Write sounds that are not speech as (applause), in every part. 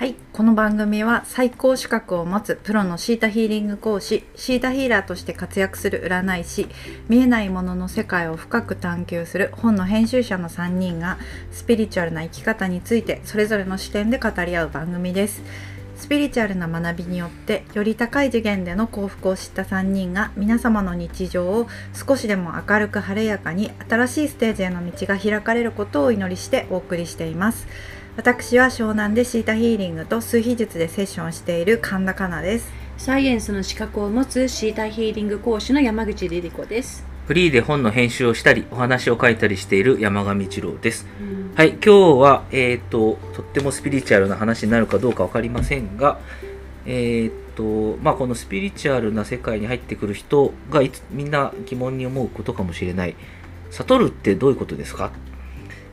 はい、この番組は最高資格を持つプロのシータヒーリング講師シータヒーラーとして活躍する占い師見えないものの世界を深く探求する本の編集者の3人がスピリチュアルな生き方についてそれぞれの視点で語り合う番組です。スピリチュアルな学びによってより高い次元での幸福を知った3人が皆様の日常を少しでも明るく晴れやかに新しいステージへの道が開かれることをお祈りしてお送りしています。私は湘南でシータヒーリングと数秘術でセッションしている神田香奈ですサイエンスの資格を持つシータヒーリング講師の山口リリ子です。フリーで本の編集をしたり、お話を書いたりしている山上一郎です。うんはい、今日は、えっ、と、とってもスピリチュアルな話になるかどうかわかりませんが、えっ、と、まあ、このスピリチュアルな世界に入ってくる人がいつみんな疑問に思うことかもしれない。悟るってどういうことですか？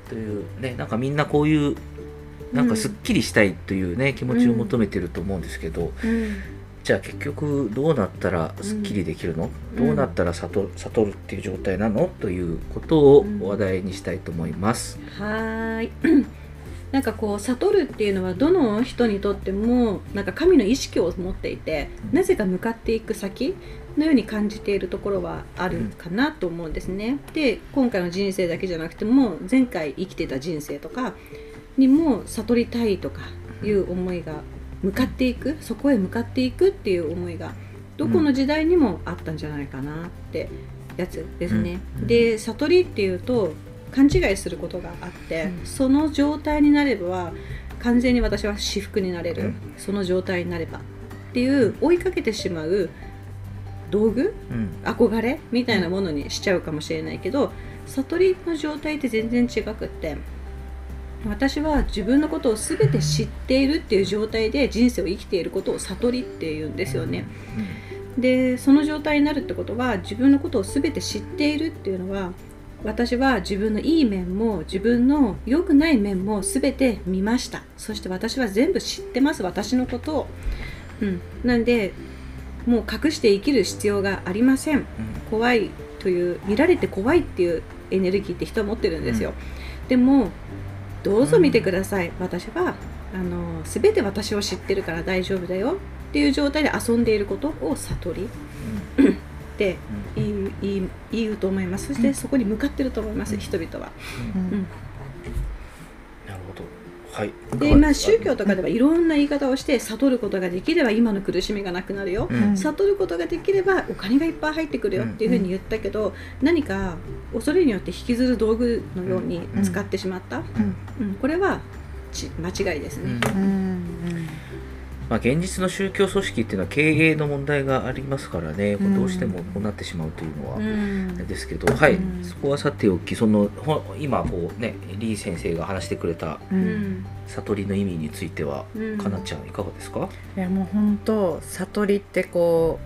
というね、なんかみんなこういう、なんかすっきりしたいというね、気持ちを求めてると思うんですけど、うん。じゃあ結局どうなったらすっきりできるの、うん。どうなったら悟悟るっていう状態なの？ということをうん。話題にしたいと思います。はーい。(clears throat) なんかこう悟るっていうのはどの人にとってもなんか神の意識を持っていてなぜか向かっていく先のように感じているところはあるかなと思うんですね。で今回の人生だけじゃなくても前回生きてた人生とかにも悟りたいとかいう思いが向かっていくそこへ向かっていくっていう思いがどこの時代にもあったんじゃないかなってやつですね。うん。で悟りっていうと勘違いすることがあって、うん。その状態になれば完全に私は至福になれる、うん。その状態になればっていう追いかけてしまう道具うん。憧れみたいなものにしちゃうかもしれないけど悟りの状態って全然違くって私は自分のことを全て知っているっていう状態で人生を生きていることを悟りっていうんですよね。でその状態になるってことは自分のことを全て知っているっていうのは私は自分のいい面も自分の良くない面も全て見ました。そして私は全部知ってます。私のことを、うん、なんでもう隠して生きる必要がありません。怖いという見られて怖いっていうエネルギーって人は持ってるんですよ、でもどうぞ見てください、私はあの全て私を知ってるから大丈夫だよ。っていう状態で遊んでいることを悟り。って言う言う言うと思います。そしてそこに向かってると思います、うん人々は。うん。はい。でまあ宗教とかではいろんな言い方をして悟ることができれば今の苦しみがなくなるよ、うん。悟ることができればお金がいっぱい入ってくるよっていうふうに言ったけど、何か恐れによって引きずる道具のように使ってしまった、うん。これはち間違いですね。うん。うんまあ、現実の宗教組織っていうのは経営の問題がありますからね、こううんどうしてもこうなってしまうというのは、うん。ですけど、はい、うん。そこはさておき、そのほ今こうね、李先生が話してくれた悟りの意味については、うんかなちゃんいかがですか？いやもう本当悟りってこ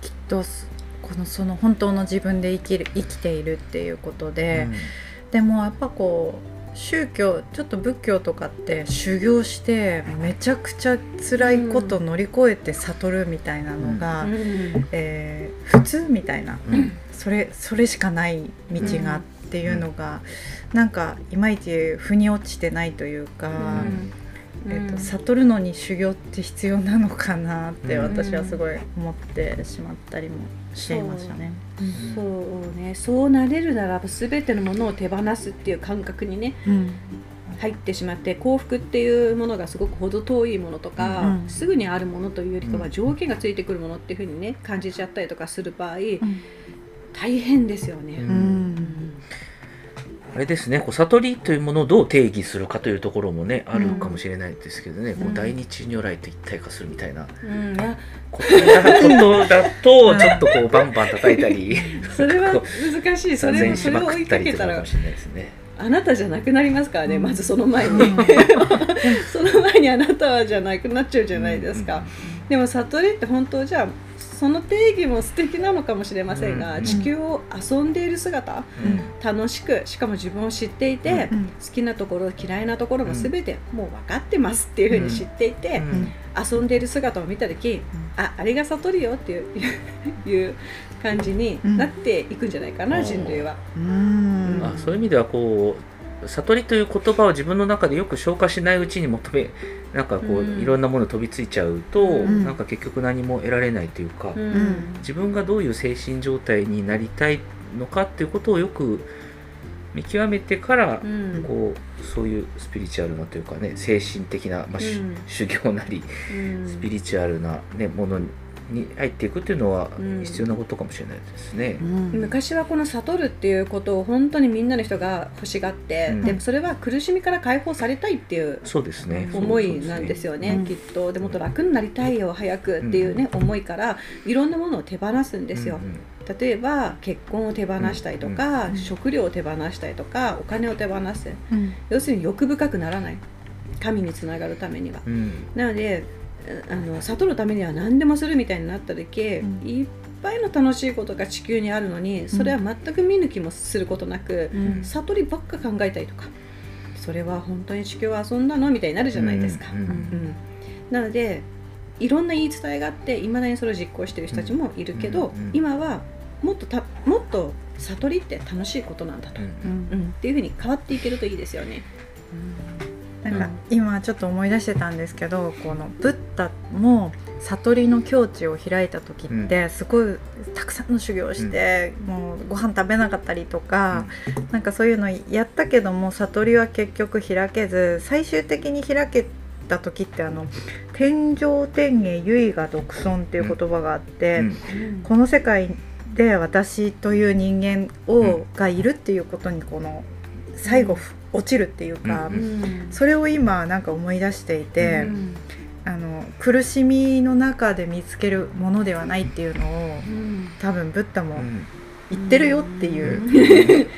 うきっとすこのその本当の自分で生きる生きているっていうことで、でもやっぱこう宗教ちょっと仏教とかって修行してめちゃくちゃ辛いこと乗り越えて悟るみたいなのが、うん。えー普通みたいな、うん。それそれしかない道がっていうのが、なんかいまいち腑に落ちてないというか。うん。えー、と悟るのに修行って必要なのかなってうん。私はすごい思ってしまったりもしていましたね。そう。ね。そうなれるならば全てのものを手放すっていう感覚にねうん。入ってしまって幸福っていうものがすごく程遠いものとか、うん。すぐにあるものというよりかはうん。条件がついてくるものっていうふうにね感じちゃったりとかする場合、うん。大変ですよね。ううん。あれですね、こう悟りというものをどう定義するかというところもね、あるかもしれないですけどね、こうん。う大日如来と一体化するみたいな。うん、ことだと、ちょっとこうバンバン叩いたり、(laughs) それはこ難しい。そうれをそれを追いかかけたからもしれないですね。あなたじゃなくなりますからね、うん。まずその前に。(laughs) その前にあなたはじゃなくなっちゃうじゃないですか、でも悟りって本当じゃあその定義も素敵なのかもしれませんが、うん。地球を遊んでいる姿うん。楽しくしかも自分を知っていて、うん。好きなところ嫌いなところも全てもう分かってますっていうふうに知っていて、うん。遊んでいる姿を見た時、ああれが悟りよっていう (laughs) いう感じになっていくんじゃないかな、うん人類は。うん。あそういう意味ではこ悟りという言葉を自分の中でよく消化しないうちに求め (laughs) なんかこう、うん。いろんなもの飛びついちゃうと、うん。なんか結局何も得られないというか、うん。自分がどういう精神状態になりたいのかっていうことをよく見極めてから、うん。こうそういうスピリチュアルなというかね精神的な、まあ修行なりうん。スピリチュアルな、ね、ものに入っていくっていうのはうん。必要なことかもしれないですね。昔はこの悟るっていうことを本当にみんなの人が欲しがって、うん。でもそれは苦しみから解放されたいっていうそうですね。思いなんですよねうん。きっと。でもっと楽になりたいよ早くっていうね、思いからいろんなものを手放すんですよ、うんうん。例えば結婚を手放したりとか、うん食料を手放したりとかお金を手放す。うん。要するに欲深くならない。神につながるためには。うん。なのであの悟るためには何でもするみたいになった時、うん。いっぱいの楽しいことが地球にあるのにそれは全く見抜きもすることなく、うん。悟りばっか考えたりとか。それは本当に地球は遊んだのみたいになるじゃないですか。うんうんうん。なのでいろんな言い伝えがあっていまだにそれを実行してる人たちもいるけど、うんうん。今はもっとたもっと悟りって楽しいことなんだと、ううん。んうん。っていうふうに変わっていけるといいですよね。なんか今ちょっと思い出してたんですけどこのブッダも悟りの境地を開いた時ってすごいたくさんの修行をして、もうご飯食べなかったりとか、なんかそういうのやったけども悟りは結局開けず最終的に開けた時ってあの「天上天下唯我独尊」っていう言葉があって、うん。この世界で私という人間を、がいるっていうことにこの最後、落ちるっていうか、うんうん。それを今なんか思い出していて、うんあの苦しみの中で見つけるものではないっていうのをうん。多分ブッダもうん。言ってるよっていう。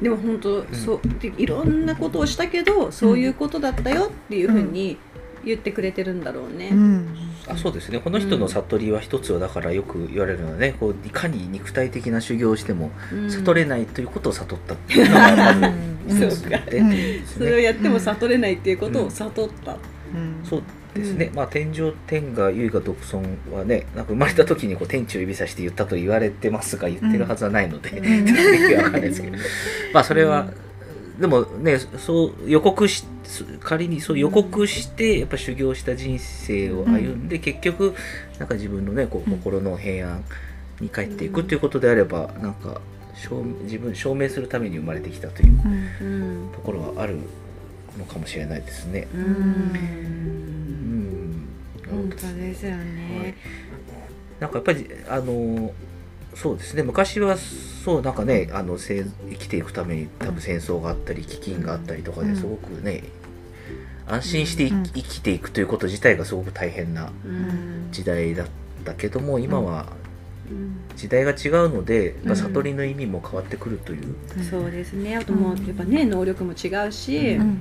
でも本当、そうでいろんなことをしたけどそういうことだったよっていうふうに言ってくれてるんだろうね。うん。あそうですね。この人の悟りは一つはだからよく言われるのはねこういかに肉体的な修行をしてもうん。悟れないということを悟ったっていうのがまずうんそうかっていうですそれをね。やっても悟れないっていうことを悟った。うん。そうですね、うまあ天上天下唯我独尊はねなんか生まれた時にこう天地を指さして言ったと言われてますが言ってるはずはないので、うん。(laughs) わかんないですけど。まあそれは、でもねそう予告し仮にそう予告してやっぱ修行した人生を歩んで、結局なんか自分のねこううん。心の平安に帰っていくっていうことであればなんか証自分証明するために生まれてきたといううん。うんところはあるのかもしれないですね。ううん。ん本当ですよね。なんかやっぱりあのそうですね。昔はそうなんかねあのせ生きていくために多分戦争があったり飢饉があったりとかうん。ですごくね安心していうん。生きていくということ自体がすごく大変なうん。時代だったけども今はうん。時代が違うので、まあうん。悟りの意味も変わってくるという、そうですね。あともうやっぱね能力も違うし、うん。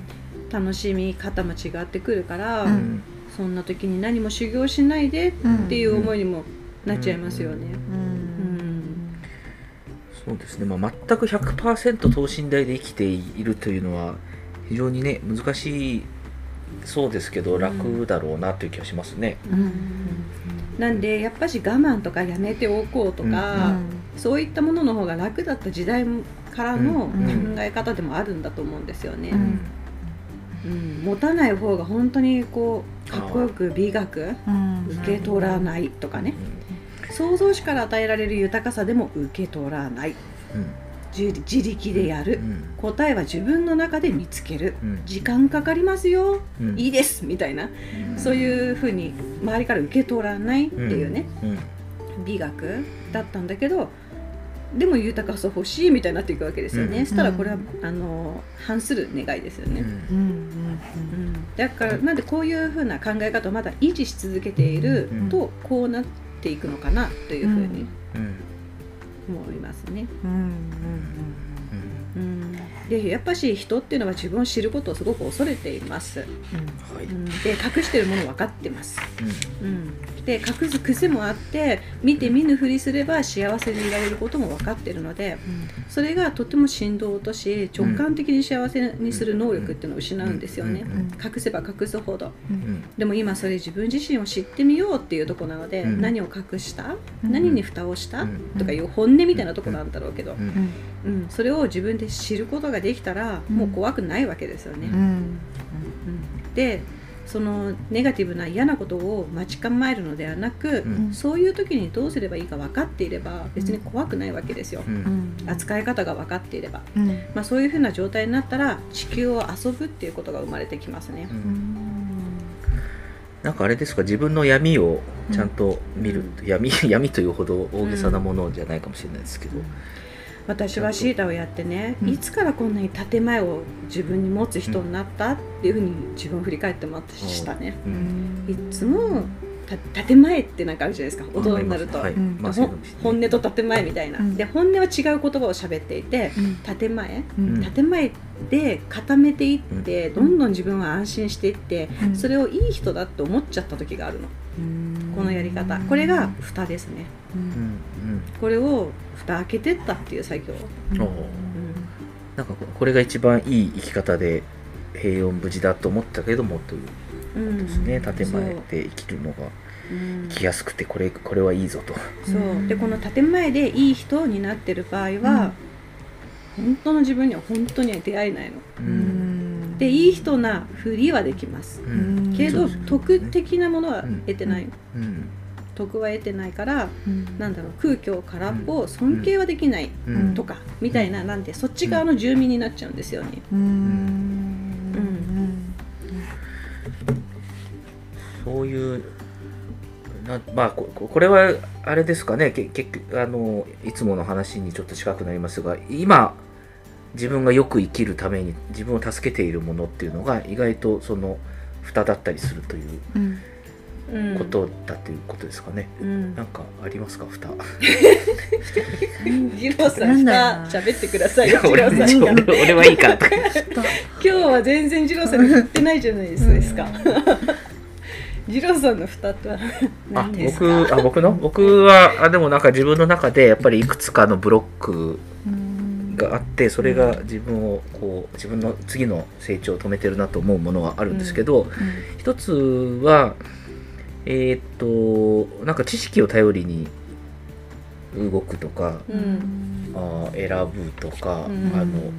楽しみ方も違ってくるから、ううん。んそんな時に何も修行しないでっていう思いにもなっちゃいますよね。うん。そうですね、まあ、全く100%等身大で生きているというのは非常にね難しいそうですけど楽だろうなという気がしますね。うんなんでやっぱし我慢とかやめておこうとか、そういったものの方が楽だった時代からの考うん。え方でもあるんだと思うんですよね。うん。うん。持たない方が本当にこうかっこよく美学うん。受け取らないとかね。創造主から与えられる豊かさでも受け取らない。うん自自力でやる。うん答えは自分の中で見つける。うん。時間かかりますよ。うん。いいです。みたいな。うん。そういうふうに周りから受け取らないっていうね。うん。美学だったんだけどでも豊かさ欲しいみたいになっていくわけですよね、うん。そしたらこれはあの反する願いですよね、うん。うん。うんだからなんでこういうふうな考え方をまだ維持し続けているとこうなっていくのかなというふうにうん思いますね。うんうんうん、でやっぱし人っていうのは自分を知ることをすごく恐れています。はい。うん、で隠してるもの分かってます。うん、で隠す癖もあって見て見ぬふりすれば幸せでいられることも分かってるのでそれがとても振動を落とし直感的に幸せにする能力っていうのを失うんですよね。うん。うん。隠せば隠すほど。うん。うん。でも今それ自分自身を知ってみようっていうところなので、うん。何を隠した、うん。何に蓋をした、うん。とかいう本音みたいなところなんだろうけど、うん。うん、それを自分で知ることができたら、うん。もう怖くないわけですよね。うん。うん。でそのネガティブな嫌なことを待ち構えるのではなく、うん。そういう時にどうすればいいか分かっていれば別に怖くないわけですよ、ううん。ん扱い方が分かっていれば、うん。まあ、そういうふうな状態になったら地球を遊ぶっていうことが生まれてきますね。う、うん。んなんかあれですか？自分の闇をちゃんと見る、闇闇というほど大げさなものじゃないかもしれないですけど、私はシータをやってね、うん。いつからこんなに建前を自分に持つ人になったっていうふうに自分を振り返ってましたね、ううん。んいつもた建前ってなんかあるじゃないですか大人になると、はい本音と建前みたいな、うん。で本音は違う言葉を喋っていてうん。建前。うん。建前で固めていって、どんどん自分は安心していって、うん。それをいい人だって思っちゃった時があるのこのやり方。これが蓋ですね。ううん。んこれを蓋開けてったっていう作業、うん。なんかこれが一番いい生き方で平穏無事だと思ったけどもといううんですね、建前で生きるのが。う。ん生きやすくてこれこれはいいぞと、そう。でこの建前でいい人になってる場合は、本当の自分には本当には出会えないの。ううんんでいい人なふりはできます。ううん。けどね。徳的なものは得てない、うん。徳は得てないからうん。なんだろう空虚空っぽ尊敬はできないうん。とかみたいななんでそっち側の住民になっちゃうんですよね。うん。そういうなまあここれはあれですかね。け結局あのいつもの話にちょっと近くなりますが今自分がよく生きるために自分を助けているものっていうのが意外とその蓋だったりするということだということですかね、うん。なんかありますか？蓋。ジローさなんんだろうな。喋ってください。よ俺俺俺はいいか今日は全然ジローさんに振ってないじゃないですか。ジローさんの蓋とはあ何です僕か？あ僕の？僕はあでもなんか自分の中でやっぱりいくつかのブロックうんがあってそれが自分をこう自分の次の成長を止めてるなと思うものはあるんですけど、一つはえーっとなんか知識を頼りに動くとか、うん。あー選ぶとか、うん。あの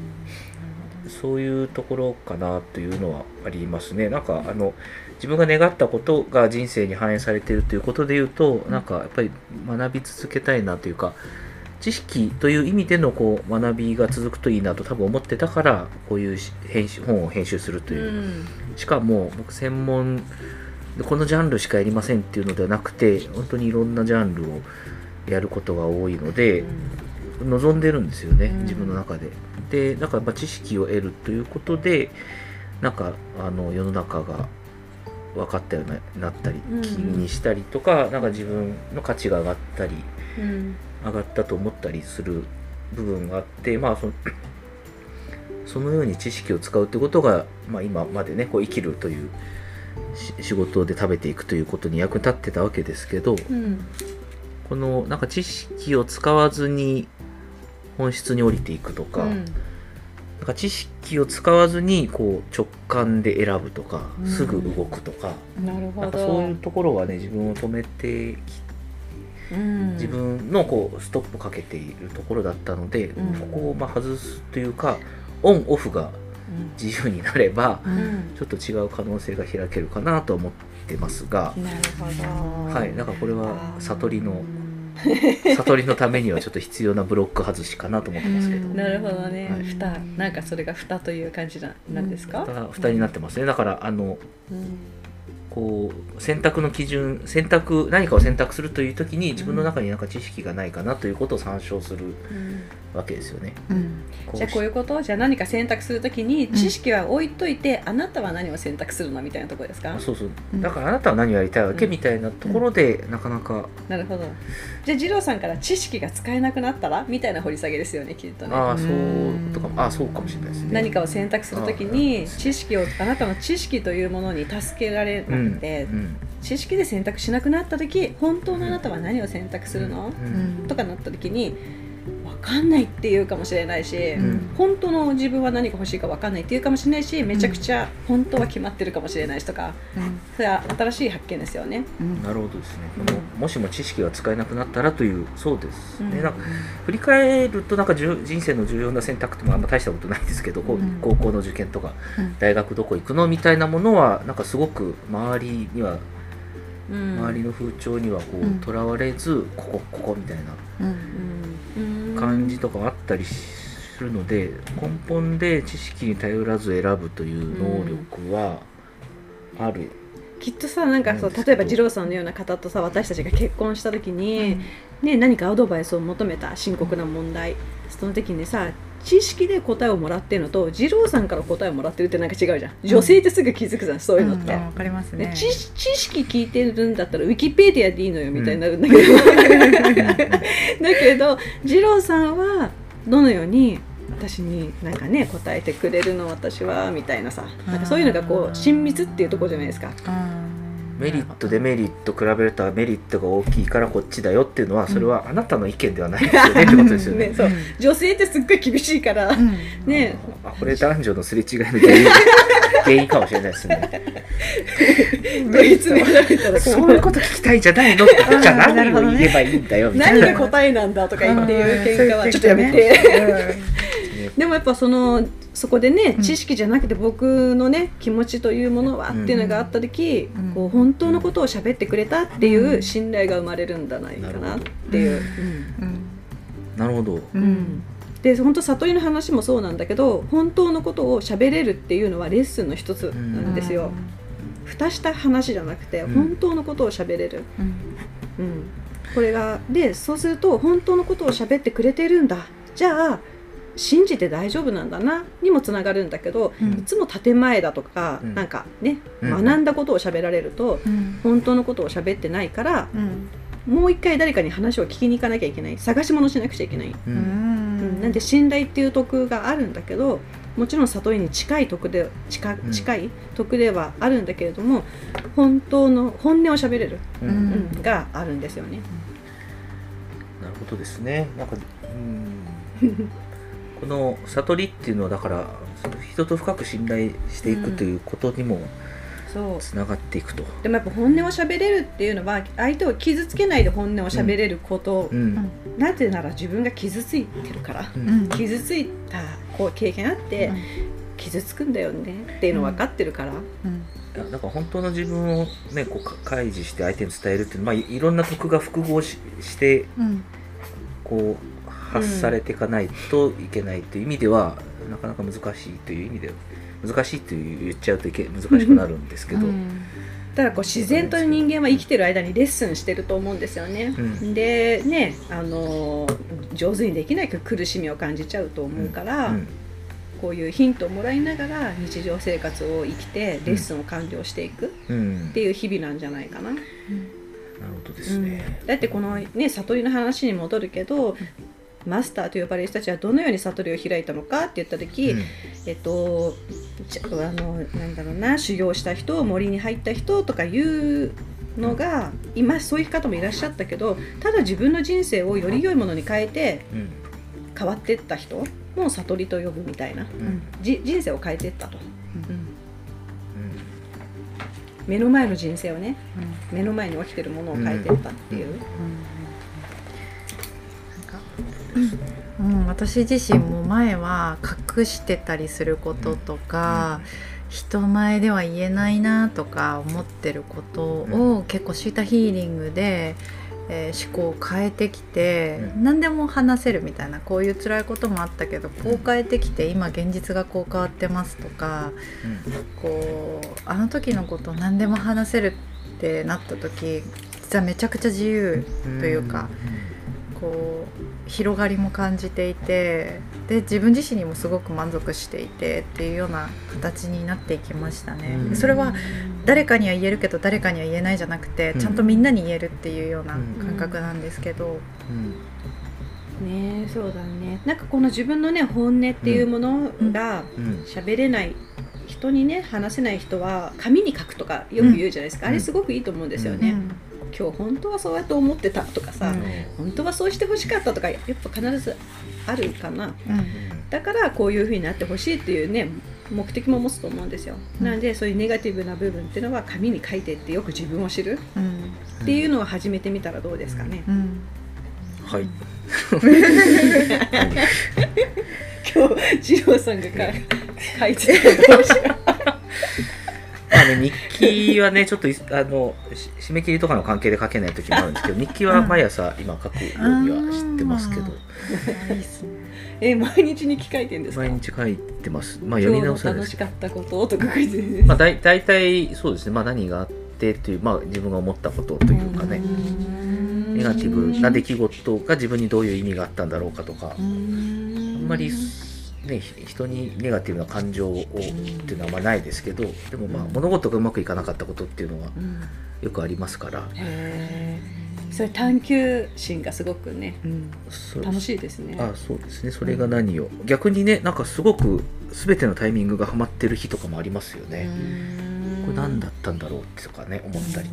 そういうところかなというのはありますね。なんかあの自分が願ったことが人生に反映されているということで言うと、なんかやっぱり学び続けたいなというか知識という意味でのこう学びが続くといいなと多分思ってたからこういうし編集本を編集するという、うん。しかも僕専門でこのジャンルしかやりませんっていうのではなくて本当にいろんなジャンルをやることが多いので、望んでるんですよね、うん。自分の中で。でなんかやっぱ知識を得るということでなんかあの世の中が分かったようになったり、うん。気にしたりとかなんか自分の価値が上がったりうん上がったと思ったりする部分があってまあその (clears throat) そのように知識を使うってことが、まあ、今までねこう生きるというし仕事で食べていくということに役に立ってたわけですけど、うん。このなんか知識を使わずに本質に降りていくとか,、うん。なんか知識を使わずにこう直感で選ぶとか、うん。すぐ動くとかなるほなんかどそういうところはね自分を止めてきうん自分のこうストップかけているところだったので、うん。ここをまあ外すというかオンオフが自由になればううん。んちょっと違う可能性が開けるかなと思ってますが、なるほど。はい、なんかこれは悟りのうん悟りのためにはちょっと必要なブロック外しかなと思ってますけど。うん。なるほどね、はい。蓋なんかそれが蓋という感じななんですか、蓋蓋になってますね。だからあのうんこう選択の基準選択何かを選択するという時に自分の中になんか知識がないかなということを参照するうん。わけですよね。うん。こうじゃあこういうことじゃあ何か選択するときにん。知識は置いといて、あなたは何を選択するのみたいなところですか？あそうそう。うん。だからあなたは何をやりたいわけうんみたいなところでなかなかなるほど。じゃあ二郎さんから知識が使えなくなったら？みたいな掘り下げですよねきっとね。ああそううんとかもああそうかもしれないですね。何かを選択するときに知識をあなたの知識というものに助けられなくて、うん知識で選択しなくなった時本当のあなたは何を選択するの、うんとかなった時に分かんないっていうかもしれないし、ん。本当の自分は何が欲しいか分かんないっていうかもしれないしめちゃくちゃ本当は決まってるかもしれないしとかそれは新しい発見ですよね。うん。なるほどですね、このもしも知識が使えなくなったらというそうですね、うん。なんか振り返るとなんか人生の重要な選択ってもあんま大したことないんですけど、高校の受験とかうん。大学どこ行くのみたいなものはなんかすごく周りにはうん。周りの風潮にはこうん。うとらわれずここここみたいな。うん。うん感じとかあったりするので根本で知識に頼らず選ぶという能力はある、きっとさなんかそう例えば二郎さんのような方とさ私たちが結婚した時に、ね、何かアドバイスを求めた深刻な問題その時にさ知識で答えをもらってるのと二郎さんから答えをもらってるってなんか違うじゃん。女性ってすぐ気づくじゃん、そういうのって。んわかりますね。ね知知識聞いてるんだったらウィキペディアでいいのよみたいになるんだけど、(laughs) だけど二郎さんはどのように私になんかね答えてくれるの私はみたいなさ。なんかそういうのがこう親密っていうところじゃないですか。うんメリットデメリット比べるとメリットが大きいからこっちだよっていうのはそれはあなたの意見ではないですよねってことですよね。ねそう。女性ってすっごい厳しいから、うん。ね。あこれ男女のすれ違いの原因原因かもしれないですね。(laughs) 問い詰められたらそういうこと聞きたいじゃないのってじゃあ何を言えばいいんだよみたいな。何が答えなんだとか言っていう喧嘩はちょっとやめて。(laughs) でもやっぱそのそこでねうん。知識じゃなくて僕のね気持ちというものはっていうのがあった時、うん。こう本当のことを喋ってくれたっていう信頼が生まれるんじゃないかなっていう。うん。なるほど。ううん。んで本当悟りの話もそうなんだけど本当のことを喋れるっていうのはレッスンの一つなんですよ。蓋した話じゃなくてうん。本当のことを喋れる。うん。うん、これがでそうすると本当のことを喋ってくれてるんだ。じゃあ信じて大丈夫なんだなにもつながるんだけど、うん。いつも建前だとか、うん。なんかね、うん。学んだことを喋られるとうん。本当のことを喋ってないからうん。もう一回誰かに話を聞きに行かなきゃいけない。探し物しなくちゃいけない、ううん。んなんで信頼っていう徳があるんだけどもちろん悟りに近い徳で近うん。近い徳ではあるんだけれども本当の本音を喋れる、うん。があるんですよね。なるほどですね。なんか、うん、(laughs) この悟りっていうのはだからその人と深く信頼していくということにもそう。つながっていくと。でもやっぱ本音を喋れるっていうのは相手を傷つけないで本音を喋れること、うん。なぜなら自分が傷ついてるから、ううん。ん傷ついたこう経験あって、傷つくんだよねっていうの分かってるから、うん。いやだから本当の自分をねこうか開示して相手に伝えるっていうのは、まあ、いいろんな徳が複合ししてうん。こう発されていかないといけないという意味では、なかなか難しいという意味では難しいと言っちゃうといけ難しくなるんですけど、うん。ただこう自然と人間は生きてる間にレッスンしてると思うんですよね。うん。でねあの上手にできないけど苦しみを感じちゃうと思うから、うん。こういうヒントをもらいながら日常生活を生きてレッスンを完了していくうん。っていう日々なんじゃないかな。なるほどですね。だってこのね悟りの話に戻るけどマスターと呼ばれる人たちはどのように悟りを開いたのかって言った時、うん。えっとちあのなんだろうな修行した人森に入った人とかいうのが今そういう方もいらっしゃったけどただ自分の人生をより良いものに変えてうん。変わっていった人も悟りと呼ぶみたいなうん。じ人生を変えていったと、目の前の人生をね目の前に起きてるものを変えていったっていう。うん、私自身も前は隠してたりすることとか、人前では言えないなとか思ってることを結構シータヒーリングで、えー思考を変えてきて、うん。何でも話せるみたいなこういう辛いこともあったけどこう変えてきて今現実がこう変わってますとかこうあの時のこと何でも話せるってなった時実はめちゃくちゃ自由うんというかこう広がりも感じていてで自分自身にもすごく満足していてっていうような形になっていきましたね。うん。でそれは誰かには言えるけど誰かには言えないじゃなくて、うん。ちゃんとみんなに言えるっていうような感覚なんですけど、うん。ねえそうだね。なんかこの自分のね本音っていうものがうん。喋れない人にね話せない人は紙に書くとかよく言うじゃないですか、うん。あれすごくいいと思うんですよね、うん今日本当はそうやって思ってたとかさ、うん本当はそうしてほしかったとかやっぱ必ずあるかな。うん。だからこういうふうになってほしいっていうね目的も持つと思うんですよ、うん。なのでそういうネガティブな部分っていうのは紙に書いてってよく自分を知る。うん。っていうのを始めてみたらどうですかね、うん。はい。今日二郎さんがか書いてた帽子がまあね、日記はね、ちょっといあのし締め切りとかの関係で書けない時もあるんですけど、日記は毎朝今書くようには知ってますけど、え毎日に書いてんですか？毎日書いてます。まあ読み直さ楽しかったこととか書いてるまあ、だい大体そうですね、まあ、何があってという、まあ、自分が思ったことというかね、ネガティブな出来事が自分にどういう意味があったんだろうかとか、あんまり、ね、ひ人にネガティブな感情をっていうのはあんまないですけど、でもまあ物事がうまくいかなかったことっていうのがうん。よくありますから、それ探求心がすごくねそう楽しいですね。あそうですね。それが何を。逆にねなんかすごく全てのタイミングがハマってる日とかもありますよね、これ何だったんだろうってとかね思ったり、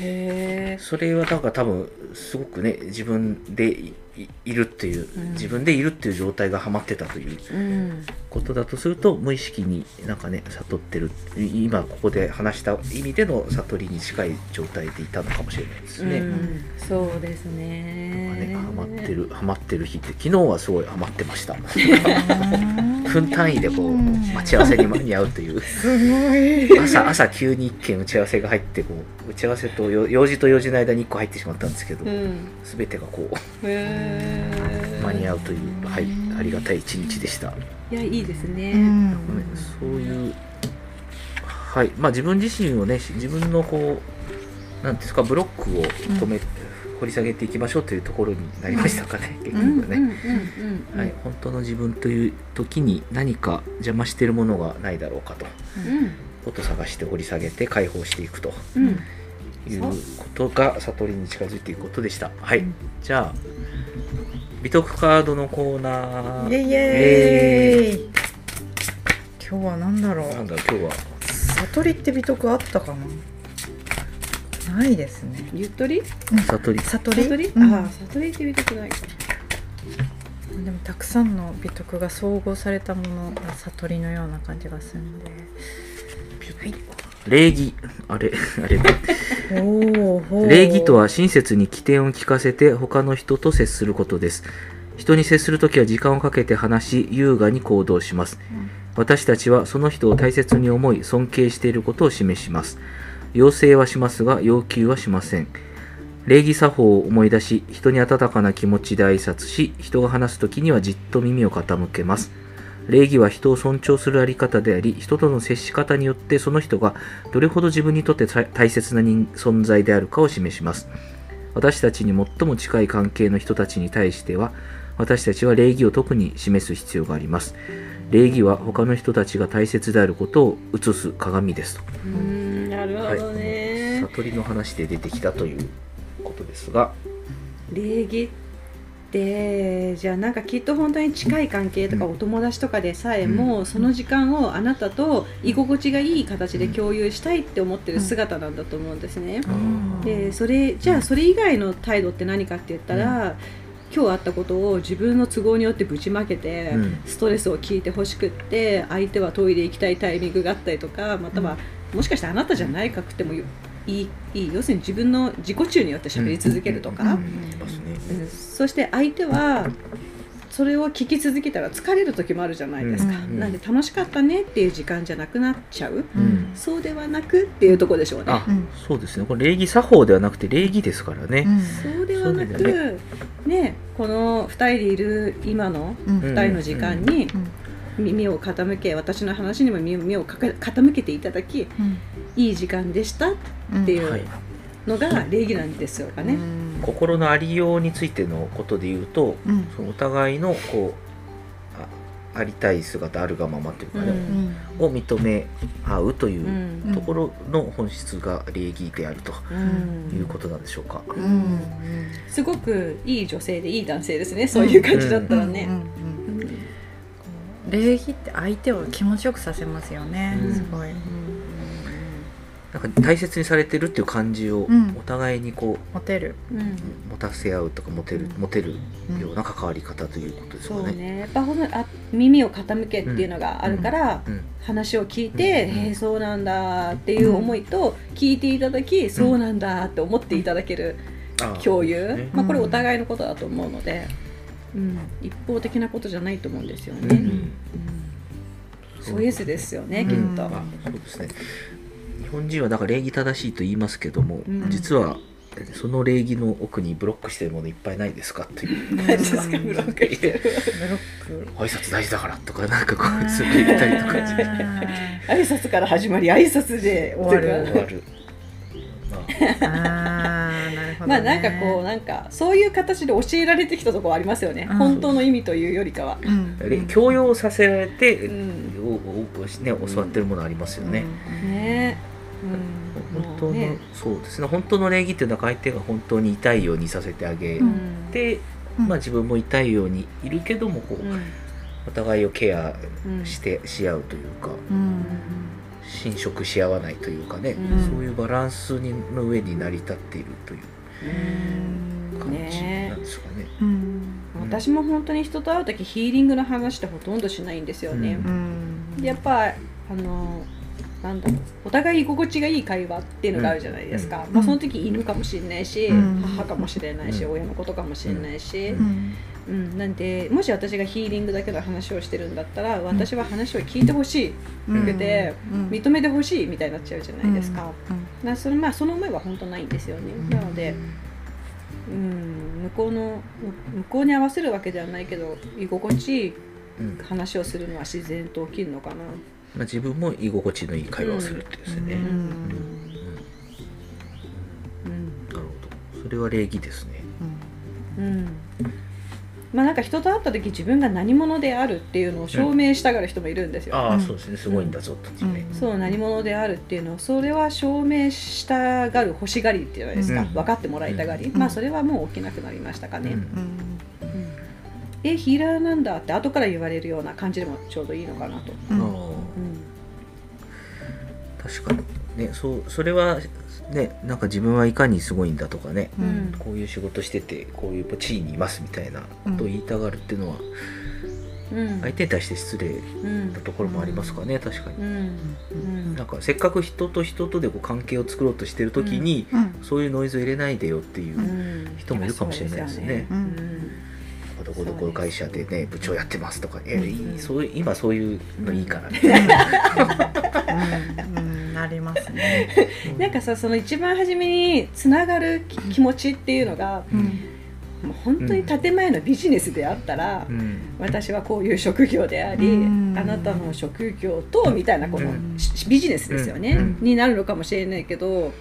へえそれはなんか多分すごくね自分でいるっていう、うん。自分でいるっていう状態がハマってたといううん。ことだとすると無意識になんかね悟ってるい今ここで話した意味での悟りに近い状態でいたのかもしれないですね。うん。そうですね。ねハマってるハマってる日って昨日はすごいハマってました。(laughs) 分単位でこう待ち合わせに間に合うという。朝朝急に一件打ち合わせが入ってこう打ち合わせとよ用事と用事の間に1個入ってしまったんですけど、うん。全てがこう間に合うという、はい、ありがたい一日でした。いやいいですね、うん。そういう、はい、まあ自分自身をね、し自分のこう、なんていうんですか、ブロックを止め、掘り下げていきましょうというところになりましたかね、結うん。局ね。うんうんうんはい、本当の自分という時に何か邪魔しているものがないだろうかと。うん。ことを探して掘り下げて解放していくと。うんいうことが悟りに近づいていくことでした。はい、うん。じゃあ美徳カードのコーナー。イエイ。イエーイ。今日は何だろう？なんだ今日は？悟りって美徳あったかな？ないですね。ゆとり？悟り。悟り？悟り、うん。ああ悟りって見たくないか。でもたくさんの美徳が総合されたものが悟りのような感じがするんで。礼儀。あれ？あれ？(laughs) 礼儀とは親切に起点を聞かせて他の人と接することです。人に接するときは時間をかけて話し優雅に行動します。私たちはその人を大切に思い尊敬していることを示します。要請はしますが要求はしません。礼儀作法を思い出し人に温かな気持ちで挨拶し人が話すときにはじっと耳を傾けます。礼儀は人を尊重するあり方であり人との接し方によってその人がどれほど自分にとって大大切な人存在であるかを示します。私たちに最も近い関係の人たちに対しては私たちは礼儀を特に示す必要があります。礼儀は他の人たちが大切であることを映す鏡ですと。うーんなるほどね、悟りの話で出てきたということですが。礼儀？ってじゃあなんかきっと本当に近い関係とかうん。お友達とかでさえうん。もその時間をあなたと居心地がいい形で共有したいって思ってる姿なんだと思うんですね。でそれじゃあそれ以外の態度って何かって言ったら、今日あったことを自分の都合によってぶちまけて、うん。ストレスを聞いてほしくって相手はトイレ行きたいタイミングがあったりとかまたは、もしかしてあなたじゃないかくてもいいいい要するに自分の自己中によって喋り続けるとか、うんますねうん。そして相手はそれを聞き続けたら疲れる時もあるじゃないですか、うんなんで楽しかったねっていう時間じゃなくなっちゃう、うん。そうではなくっていうところでしょうね。あ、うん。そうですね。これ礼儀作法ではなくて礼儀ですからね、そうではなくねこの2人でいる今のうん。2人の時間に耳を傾け私の話にも耳を傾けていただきいい時間でしたっうん。ていはい。うのが礼儀なんですよかね。心のありようについてのことで言うとうん。そのお互いのこうあありたい姿あるがままというかね、うん。を認め合うというところの本質が礼儀であるとうん。いうことなんでしょうか。うん。すごくいい女性でいい男性ですねそういう感じだったらね。礼儀って相手を気持ちよくさせますよね、うん。すごい、なんか大切にされてるっていう感じをうん。お互いにこモテる。うん。う持たせ合うとか持てるうん。持てるうんような関わり方ということですそうかね。ねやっぱほんとあ耳を傾けっていうのがあるから、うん。話を聞いて、うん。へえそうなんだっていう思いと、聞いていただき、そうなんだって思っていただける共有、ね。まあ、これお互いのことだと思うので、うん、一方的なことじゃないと思うんですよね。うん。うん。うんそういうやつですよね、うんきっうん。と。あそうですね日本人はだから礼儀正しいと言いますけども、うん。実はその礼儀の奥にブロックしてるものいっぱいないですかという。何ですかブロック。してるブロック。挨拶大事だからとかなんかこうすぐ言ったりとか挨拶から始まり挨拶で終わる。終わる、まあ、あまあなんかこうなんかそういう形で教えられてきたところはありますよね、うん。本当の意味というよりかは。うん。れ強要させられて、ね、教わってるものありますよね、うん、本当の、ねそうですね本当の礼儀っていうのは相手が本当に痛いようにさせてあげて、うんまあ、自分も痛いようにいるけどもこう、うんお互いをケアうんしてし合うというかうん侵食し合わないというかね、うんそういうバランスにの上に成り立っているという感じなんですかね。うん私も本当に人と会う時ヒーリングの話ってほとんどしないんですよね。ううん。でやっぱあのなんだろうお互い居心地がいい会話っていうのがあるじゃないですか、うん。まあ、その時犬かもしれないし、うん。母かもしれないし、うん。親のことかもしれないし、ううん。うん。なんでもし私がヒーリングだけの話をしてるんだったら私は話を聞いてほしい、うんくてうん。認めてほしいみたいになっちゃうじゃないですか,、うん。なそれまあその思いは本当ないんですよね、なので、うん、向こうの向向こうに合わせるわけではないけど居心地いいうん話をするのは自然と起きるのかな。まあ、自分も居心地のいい会話をするってですね、ううん。うん。なるほど。それは礼儀ですね。うんまあなんか人と会った時自分が何者であるっていうのを証明したがる人もいるんですよ。ああ、うんそうですね。すごいんだぞとね。うん。そう何者であるっていうのをそれは証明したがる欲しがりっていうじゃないですか、うん。分かってもらいたがり、うん。まあそれはもう起きなくなりましたかね、うん。うん。うん。えヒーラーなんだって後から言われるような感じでもちょうどいいのかなと、確かに。ねそうそれはねなんか自分はいかにすごいんだとかね、うん。こういう仕事しててこういう地位にいますみたいなことを言いたがるっていうのは、うん。相手に対して失礼うんなところもありますかね確かに。うん。うん。なんかせっかく人と人とでこう関係を作ろうとしてる時に、うん。そういうノイズを入れないでよっていう、うん。人もいるかもしれないですね。どこどこの会社でね部長やってますとか、えうん。いいそういう今そういうのいいからね、うん。うんなりますね。(laughs) うん。なんかさその一番初めにつながるき気持ちっていうのがうん。もう本当に建前のビジネスであったら、うん。私はこういう職業であり、うん。あなたの職業とみたいなこの、うん。しビジネスですよね、うん。になるのかもしれないけど、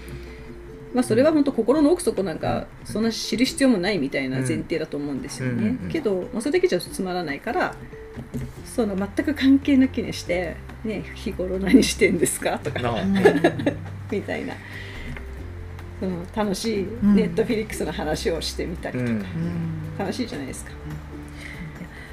まあ、それは本当心の奥底なんかそんな知る必要もないみたいな前提だと思うんですよね、けど、まあ、それだけじゃつまらないからその全く関係抜きにして、ね、日頃何してんですか？とか。(laughs) みたいな。その楽しいん。ネットフィリックスの話をしてみたりとか、うん。うん楽しいじゃないですか。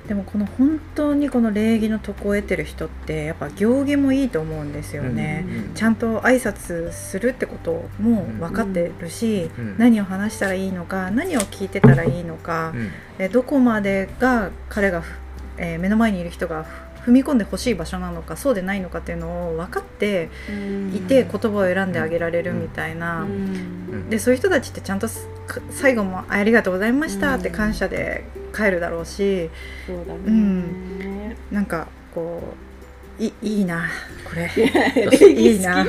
でもこの本当にこの礼儀の徳を得てる人ってやっぱ行儀もいいと思うんですよね。うん。ちゃんと挨拶するってことも分かってるし、うん。何を話したらいいのか何を聞いてたらいいのか、うん。でどこまでが彼がふ、えー目の前にいる人がふ踏み込んでほしい場所なのかそうでないのかっていうのを分かっていて言葉を選んであげられるみたいな、うん。でそういう人たちってちゃんと最後も「ありがとうございました」って感謝で帰るだろうしそうだね、うん。なんかこういいいな。これ。礼儀いいな。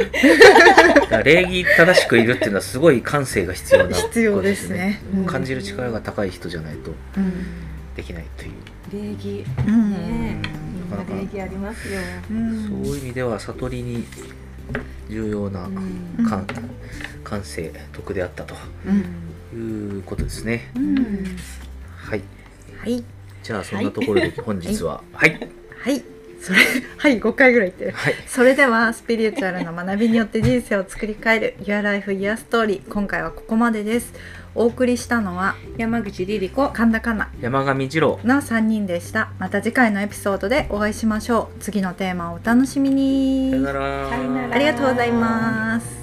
礼儀正しくいるっていうのはすごい感性が必要なこと必要ですね。うん。うん。感じる力が高い人じゃないとうん。できないという、礼儀。うん。ねなかそういう意味では悟りに重要なうん。感,、感性徳であったということですね、うん。はい。はい。じゃあそんなところで本日は。はい。はい。それ (laughs) はい5回ぐらい言ってる。はい。それではスピリチュアルな学びによって人生を作り変える Your Life Your Story 今回はここまでですお送りしたのは山口リリ子神田かな山上二郎。の3人でした。また次回のエピソードでお会いしましょう。次のテーマをお楽しみに。さよなら。さよなら。ありがとうございます